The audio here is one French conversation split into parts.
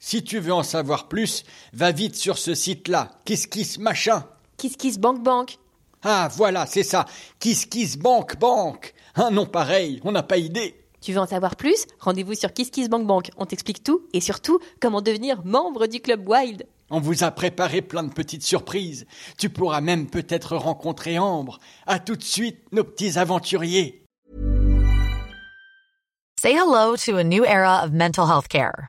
Si tu veux en savoir plus, va vite sur ce site-là. Kiss kiss machin. Kiss Kiss Bank Bank. Ah, voilà, c'est ça. Kiss Kiss Bank Bank. Un nom pareil, on n'a pas idée. Tu veux en savoir plus? Rendez-vous sur Kiss Kiss Bank Bank. On t'explique tout et surtout comment devenir membre du club Wild. On vous a préparé plein de petites surprises. Tu pourras même peut-être rencontrer Ambre. À tout de suite, nos petits aventuriers. Say hello to a new era of mental health care.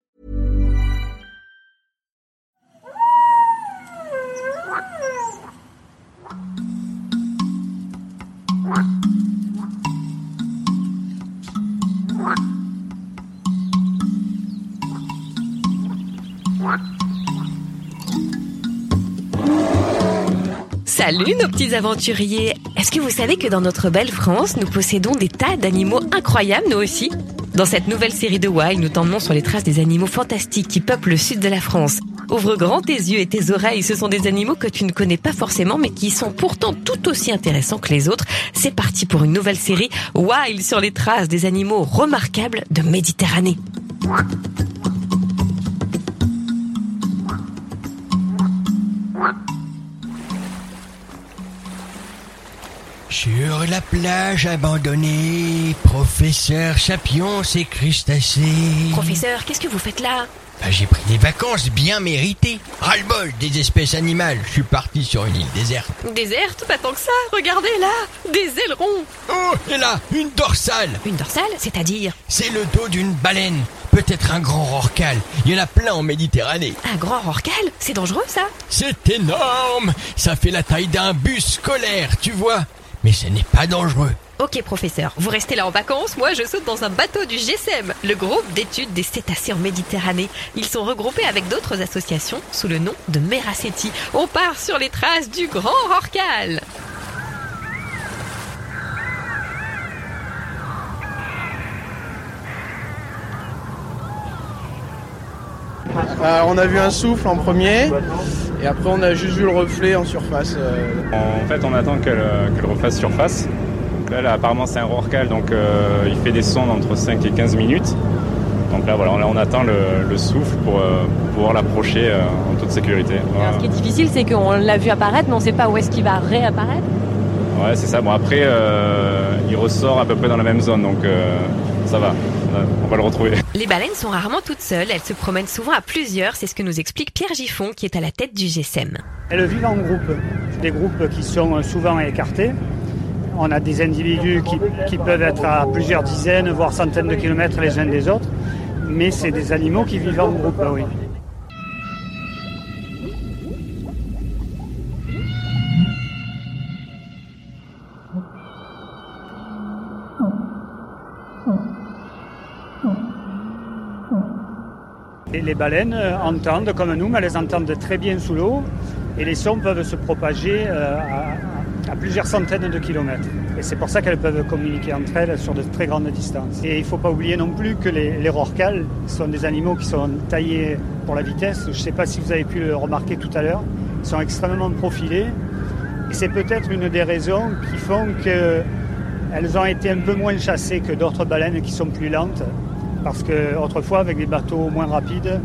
Salut nos petits aventuriers Est-ce que vous savez que dans notre belle France, nous possédons des tas d'animaux incroyables, nous aussi? Dans cette nouvelle série de Wild, nous t'emmenons sur les traces des animaux fantastiques qui peuplent le sud de la France. Ouvre grand tes yeux et tes oreilles, ce sont des animaux que tu ne connais pas forcément, mais qui sont pourtant tout aussi intéressants que les autres. C'est parti pour une nouvelle série Wild sur les traces des animaux remarquables de Méditerranée. Sur la plage abandonnée, professeur Sapiens et crustacés. Professeur, qu'est-ce que vous faites là? Bah, j'ai pris des vacances bien méritées. Ras-le-bol des espèces animales. Je suis parti sur une île déserte. Déserte? Pas tant que ça Regardez là Des ailerons Oh, et là, une dorsale. Une dorsale C'est-à-dire? C'est le dos d'une baleine. Peut-être un grand rorcal. Il y en a plein en Méditerranée. un grand rorcal? C'est dangereux ça C'est énorme. Ça fait la taille d'un bus scolaire, tu vois. Mais ce n'est pas dangereux. Ok professeur, vous restez là en vacances, moi je saute dans un bateau du GSM, le groupe d'études des cétacés en Méditerranée. Ils sont regroupés avec d'autres associations sous le nom de Meraceti. On part sur les traces du grand rorcal. Euh, on a vu un souffle en premier et après on a juste vu le reflet en surface. euh. En fait, on attend qu'elle euh, qu'elle refasse surface. Donc Là, là, apparemment, c'est un rorcal, donc euh, il fait des sondes entre 5 et 15 minutes. Donc là, voilà, on, on attend le, le souffle pour, euh, pouvoir l'approcher euh, en toute sécurité. Alors, ce qui est difficile, c'est qu'on l'a vu apparaître, mais on ne sait pas où est-ce qu'il va réapparaître. Ouais, c'est ça. Bon, après, euh, il ressort à peu près dans la même zone, donc euh, ça va. On va- le retrouver. Les baleines sont rarement toutes seules, elles se promènent souvent à plusieurs, c'est ce que nous explique Pierre Giffon qui est à la tête du GSM. Elles vivent en groupe, des groupes qui sont souvent écartés. On a des individus qui, qui peuvent être à plusieurs dizaines, voire centaines de kilomètres les uns des autres, mais c'est des animaux qui vivent en groupe, oui. Les baleines euh, entendent comme nous, mais elles entendent très bien sous l'eau et les sons peuvent se propager euh, à, plusieurs centaines de kilomètres. Et c'est pour ça qu'elles peuvent communiquer entre elles sur de très grandes distances. Et il ne faut pas oublier non plus que les, les sont des animaux qui sont taillés pour la vitesse. Je ne sais pas si vous avez pu le remarquer tout à l'heure. Ils sont extrêmement profilés. Et c'est peut-être une des raisons qui font qu'elles ont été un peu moins chassées que d'autres baleines qui sont plus lentes Parce que autrefois, avec des bateaux moins rapides,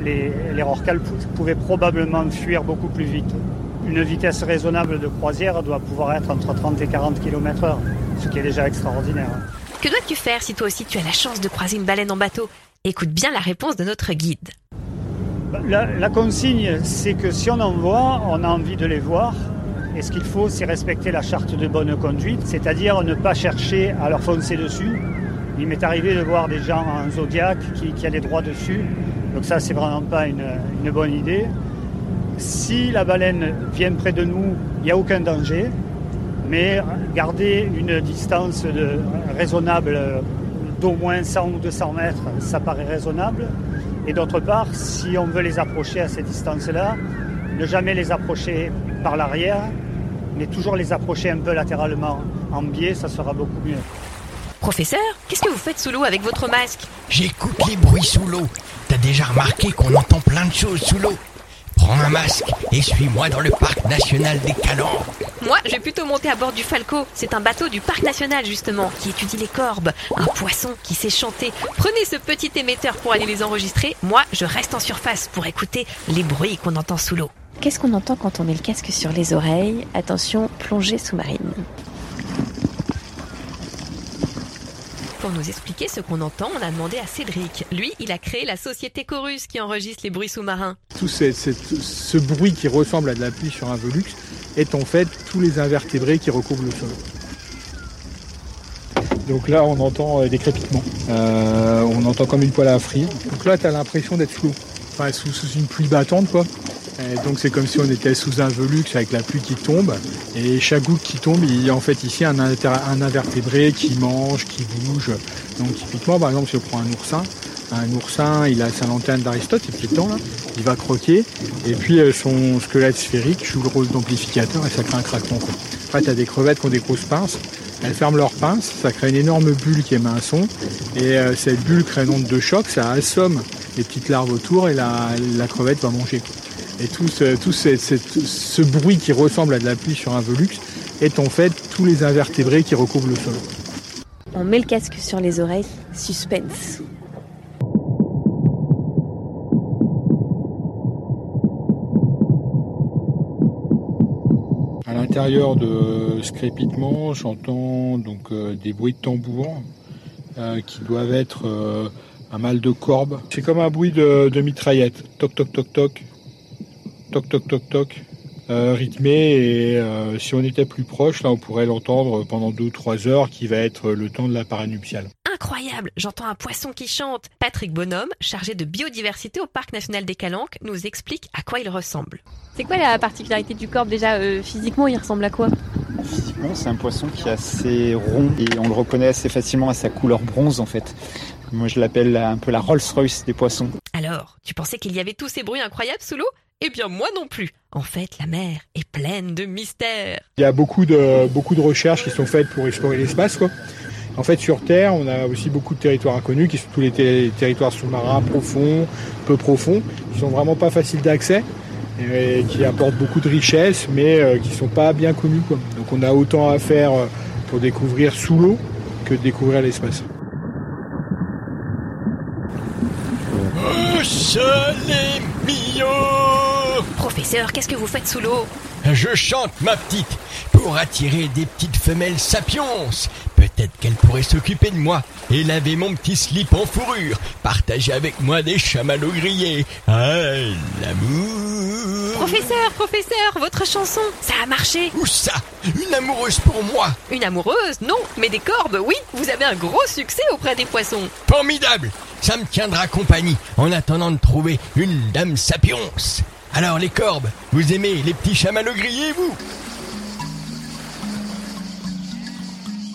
les, les rorquals pouvaient probablement fuir beaucoup plus vite. Une vitesse raisonnable de croisière doit pouvoir être entre 30 et 40 km heure, ce qui est déjà extraordinaire. Que dois-tu faire si toi aussi tu as la chance de croiser une baleine en bateau? Écoute bien la réponse de notre guide. La, la consigne, c'est que si on en voit, on a envie de les voir. Et ce qu'il faut, c'est respecter la charte de bonne conduite, c'est-à-dire ne pas chercher à leur foncer dessus. Il m'est arrivé de voir des gens en zodiac qui, allaient droit dessus. Donc ça, c'est vraiment pas une, bonne idée. Si la baleine vient près de nous, il n'y a aucun danger. Mais garder une distance raisonnable d'au moins 100 ou 200 mètres, ça paraît raisonnable. Et d'autre part, si on veut les approcher à cette distance-là, ne jamais les approcher par l'arrière, mais toujours les approcher un peu latéralement en biais, ça sera beaucoup mieux. Professeur, qu'est-ce que vous faites sous l'eau avec votre masque J'écoute les bruits sous l'eau. T'as déjà remarqué qu'on entend plein de choses sous l'eau Prends un masque et suis-moi dans le parc national des Calanques. Moi, je vais plutôt monter à bord du Falco. C'est un bateau du parc national, justement, qui étudie les corbes. Un poisson qui sait chanter. Prenez ce petit émetteur pour aller les enregistrer. Moi, je reste en surface pour écouter les bruits qu'on entend sous l'eau. Qu'est-ce qu'on entend quand on met le casque sur les oreilles? Attention, plongée sous-marine. Pour nous expliquer ce qu'on entend, on a demandé à Cédric. Lui, il a créé la société Chorus qui enregistre les bruits sous-marins. Tout ce, bruit qui ressemble à de la pluie sur un velux est en fait tous les invertébrés qui recouvrent le sol. Donc là, on entend euh, des crépitements. Euh, on entend comme une poêle à frire. Donc là, tu as l'impression d'être l'eau. Enfin, sous une pluie battante, quoi. Et donc c'est comme si on était sous un velux avec la pluie qui tombe. Et chaque goutte qui tombe, il y a en fait ici un, invertébré qui mange, qui bouge. Donc typiquement, par exemple, si on prend un oursin, un oursin, il a sa lanterne d'Aristote, ces petits dents là, il va croquer, et puis euh, son squelette sphérique joue le rôle d'amplificateur et ça crée un craquement. Quoi. Après, tu as des crevettes qui ont des grosses pinces, elles ferment leurs pinces, ça crée une énorme bulle qui émet un son, et euh, cette bulle crée une onde de choc, ça assomme les petites larves autour et la, crevette va manger. Et tout, ce, tout ce, cette- ce bruit qui ressemble à de la pluie sur un velux est en fait tous les invertébrés qui recouvrent le sol. On met le casque sur les oreilles. Suspense. À l'intérieur de ce crépitement, j'entends donc euh, des bruits de tambour euh, qui doivent être euh, un mal de corbe. C'est comme un bruit de, de mitraillette. Toc toc toc toc. Toc toc toc toc. Euh, rythmé et euh, si on était plus proche, là on pourrait l'entendre pendant 2-3 heures qui va être le temps de la paranuptiale. Incroyable, j'entends un poisson qui chante. Patrick Bonhomme, chargé de biodiversité au parc national des Calanques, nous explique à quoi il ressemble. C'est quoi la particularité du corps déjà euh, Physiquement, il ressemble à quoi? Physiquement, c'est un poisson qui est assez rond et on le reconnaît assez facilement à sa couleur bronze en fait. Moi, je l'appelle un peu la Rolls-Royce des poissons. Alors, tu pensais qu'il y avait tous ces bruits incroyables sous l'eau? Eh bien moi non plus. En fait, la mer est pleine de mystères. Il y a beaucoup de, beaucoup de recherches qui sont faites pour explorer l'espace. Quoi. En fait, sur Terre, on a aussi beaucoup de territoires inconnus, qui sont tous les ter- territoires sous-marins profonds, peu profonds, qui sont vraiment pas faciles d'accès et qui apportent beaucoup de richesses, mais euh, qui sont pas bien connus. Quoi. Donc, on a autant à faire euh, pour découvrir sous l'eau que de découvrir l'espace. Oh, soleil mio Professeur, qu'est-ce que vous faites sous l'eau Je chante ma petite pour attirer des petites femelles sapiens. Peut-être qu'elles pourraient s'occuper de moi et laver mon petit slip en fourrure, partager avec moi des chamallows grillés. Ah, l'amour. Professeur, professeur, votre chanson, ça a marché. Où ça? Une amoureuse pour moi Une amoureuse Non, mais des corbes, oui, vous avez un gros succès auprès des poissons. Formidable Ça me tiendra compagnie en attendant de trouver une dame sapiens. Alors les corbes, vous aimez les petits chamallows grillés, vous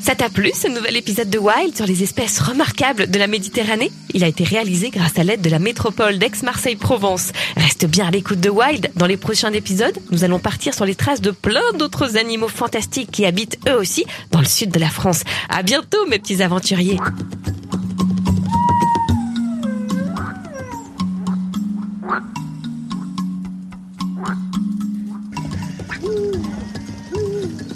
Ça t'a plu ce nouvel épisode de Wild sur les espèces remarquables de la Méditerranée? Il a été réalisé grâce à l'aide de la métropole d'Aix-Marseille-Provence. Reste bien à l'écoute de Wild. Dans les prochains épisodes, nous allons partir sur les traces de plein d'autres animaux fantastiques qui habitent eux aussi dans le sud de la France. À bientôt mes petits aventuriers